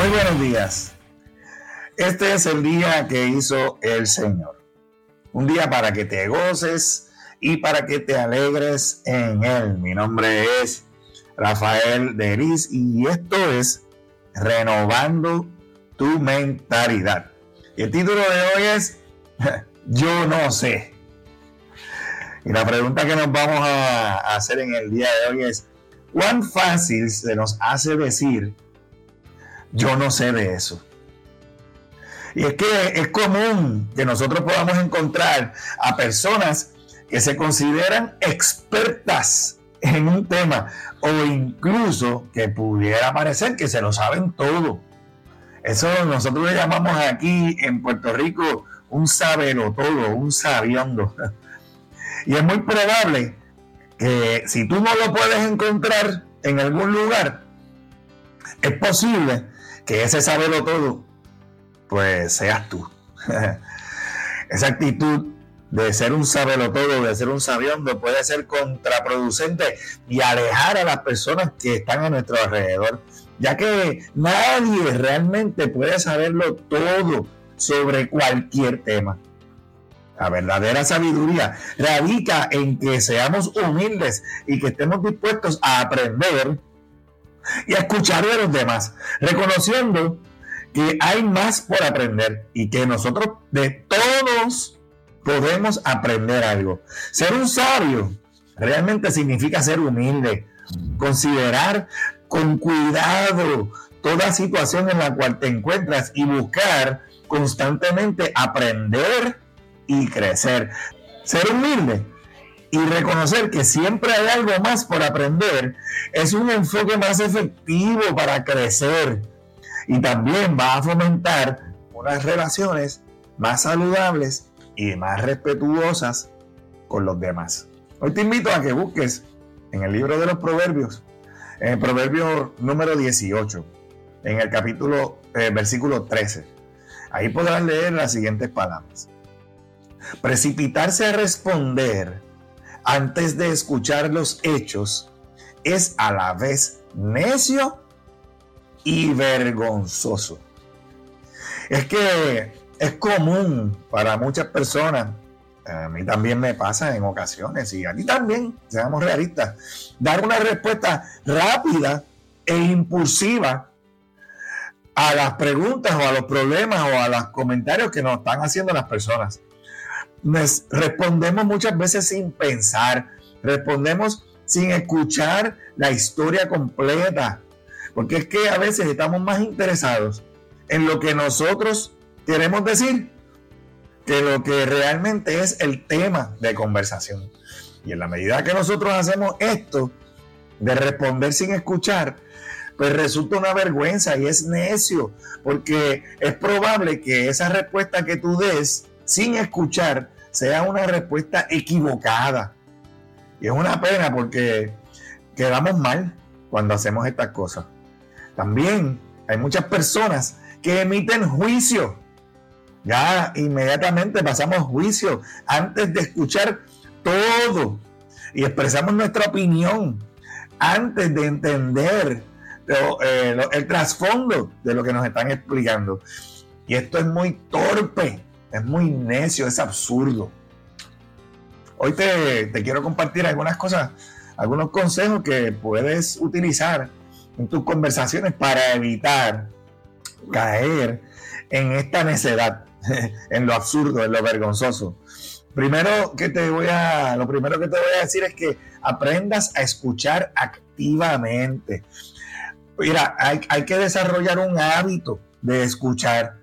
Muy buenos días. Este es el día que hizo el Señor. Un día para que te goces y para que te alegres en Él. Mi nombre es Rafael Deris y esto es Renovando tu mentalidad. Y el título de hoy es Yo no sé. Y la pregunta que nos vamos a hacer en el día de hoy es, ¿cuán fácil se nos hace decir yo no sé de eso. Y es que es común que nosotros podamos encontrar a personas que se consideran expertas en un tema o incluso que pudiera parecer que se lo saben todo. Eso nosotros le llamamos aquí en Puerto Rico un sabelo todo, un sabiondo. Y es muy probable que si tú no lo puedes encontrar en algún lugar, es posible que ese saberlo todo, pues seas tú. Esa actitud de ser un sabelo todo, de ser un sabiondo, puede ser contraproducente y alejar a las personas que están a nuestro alrededor, ya que nadie realmente puede saberlo todo sobre cualquier tema. La verdadera sabiduría radica en que seamos humildes y que estemos dispuestos a aprender y a escuchar de los demás, reconociendo que hay más por aprender y que nosotros de todos podemos aprender algo. Ser un sabio realmente significa ser humilde, considerar con cuidado toda situación en la cual te encuentras y buscar constantemente aprender y crecer. Ser humilde y reconocer que siempre hay algo más por aprender es un enfoque más efectivo para crecer y también va a fomentar unas relaciones más saludables y más respetuosas con los demás. Hoy te invito a que busques en el libro de los proverbios, en el proverbio número 18, en el capítulo, eh, versículo 13. Ahí podrás leer las siguientes palabras. Precipitarse a responder antes de escuchar los hechos es a la vez necio y vergonzoso. Es que es común para muchas personas, a mí también me pasa en ocasiones, y a ti también, seamos realistas, dar una respuesta rápida e impulsiva a las preguntas o a los problemas o a los comentarios que nos están haciendo las personas respondemos muchas veces sin pensar, respondemos sin escuchar la historia completa, porque es que a veces estamos más interesados en lo que nosotros queremos decir que lo que realmente es el tema de conversación. Y en la medida que nosotros hacemos esto, de responder sin escuchar, pues resulta una vergüenza y es necio, porque es probable que esa respuesta que tú des sin escuchar sea una respuesta equivocada. Y es una pena porque quedamos mal cuando hacemos estas cosas. También hay muchas personas que emiten juicio. Ya inmediatamente pasamos juicio antes de escuchar todo y expresamos nuestra opinión antes de entender eh, el trasfondo de lo que nos están explicando. Y esto es muy torpe es muy necio, es absurdo. Hoy te, quiero compartir algunas cosas, algunos consejos que puedes utilizar en tus conversaciones para evitar caer en esta necedad, en lo absurdo, en lo vergonzoso. Primero que te voy a, lo primero que te voy a decir es que aprendas a escuchar activamente. Mira, hay, hay que desarrollar un hábito de escuchar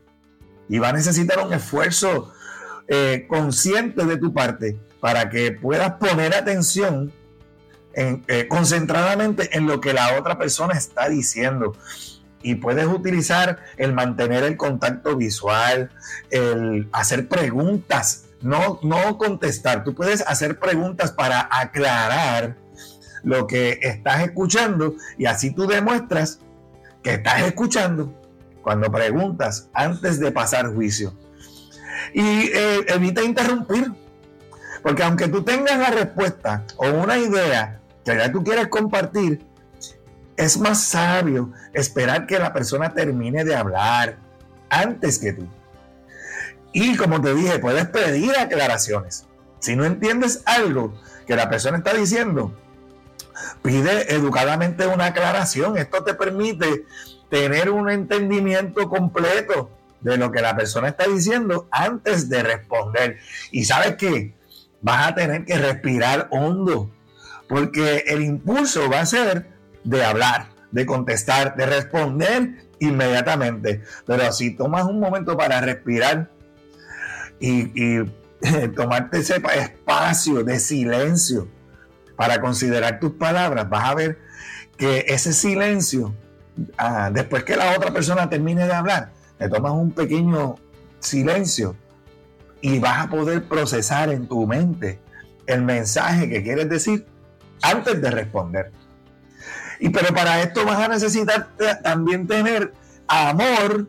y va a necesitar un esfuerzo eh, consciente de tu parte para que puedas poner atención eh, concentradamente en lo que la otra persona está diciendo. Y puedes utilizar el mantener el contacto visual, el hacer preguntas, no, no contestar. Tú puedes hacer preguntas para aclarar lo que estás escuchando y así tú demuestras que estás escuchando cuando preguntas antes de pasar juicio. Y eh, evita interrumpir, porque aunque tú tengas la respuesta o una idea que ya tú quieres compartir, Es más sabio esperar que la persona termine de hablar antes que tú. Y como te dije, puedes pedir aclaraciones. Si no entiendes algo que la persona está diciendo, pide educadamente una aclaración. Esto te permite tener un entendimiento completo de lo que la persona está diciendo antes de responder. Y sabes qué? Vas a tener que respirar hondo, porque el impulso va a ser de hablar, de contestar, de responder inmediatamente. Pero si tomas un momento para respirar y, tomarte ese espacio de silencio para considerar tus palabras, vas a ver que ese silencio, ah, después que la otra persona termine de hablar, te tomas un pequeño silencio y vas a poder procesar en tu mente el mensaje que quieres decir antes de responder. Y pero para esto vas a necesitar también tener amor,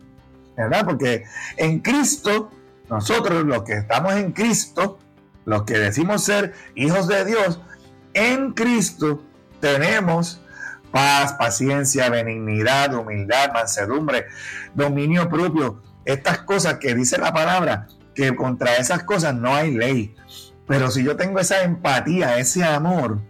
¿verdad? Porque en Cristo, nosotros los que estamos en Cristo, los que decimos ser hijos de Dios, en Cristo tenemos paz, paciencia, benignidad, humildad, mansedumbre, dominio propio. Estas cosas que dice la palabra, que contra esas cosas no hay ley. Pero si yo tengo esa empatía, ese amor,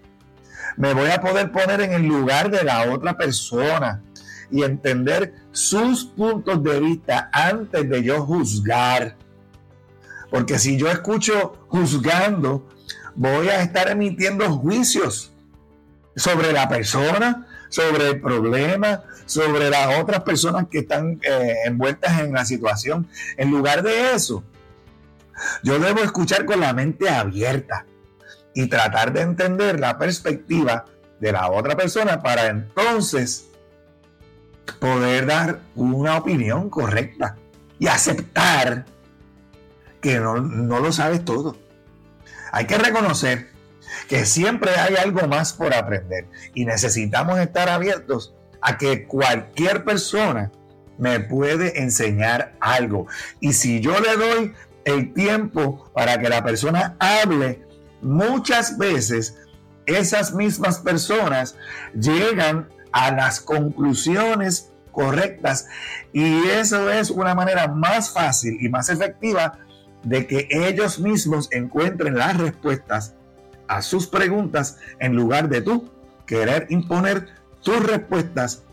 me voy a poder poner en el lugar de la otra persona y entender sus puntos de vista antes de yo juzgar. Porque si yo escucho juzgando, voy a estar emitiendo juicios sobre la persona, sobre el problema, sobre las otras personas que están eh, envueltas en la situación. En lugar de eso, yo debo escuchar con la mente abierta y tratar de entender la perspectiva de la otra persona para entonces poder dar una opinión correcta y aceptar que no, no lo sabes todo. Hay que reconocer que siempre hay algo más por aprender y necesitamos estar abiertos a que cualquier persona me puede enseñar algo. Y si yo le doy el tiempo para que la persona hable, muchas veces esas mismas personas llegan a las conclusiones correctas y eso es una manera más fácil y más efectiva de que ellos mismos encuentren las respuestas a sus preguntas en lugar de tú querer imponer tus respuestas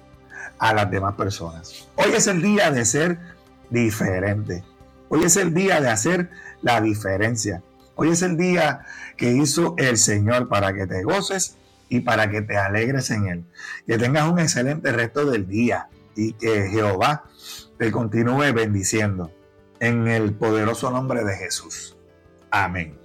a las demás personas. Hoy es el día de ser diferente. Hoy es el día de hacer la diferencia. Hoy es el día que hizo el Señor para que te goces y para que te alegres en Él. Que tengas un excelente resto del día y que Jehová te continúe bendiciendo en el poderoso nombre de Jesús. Amén.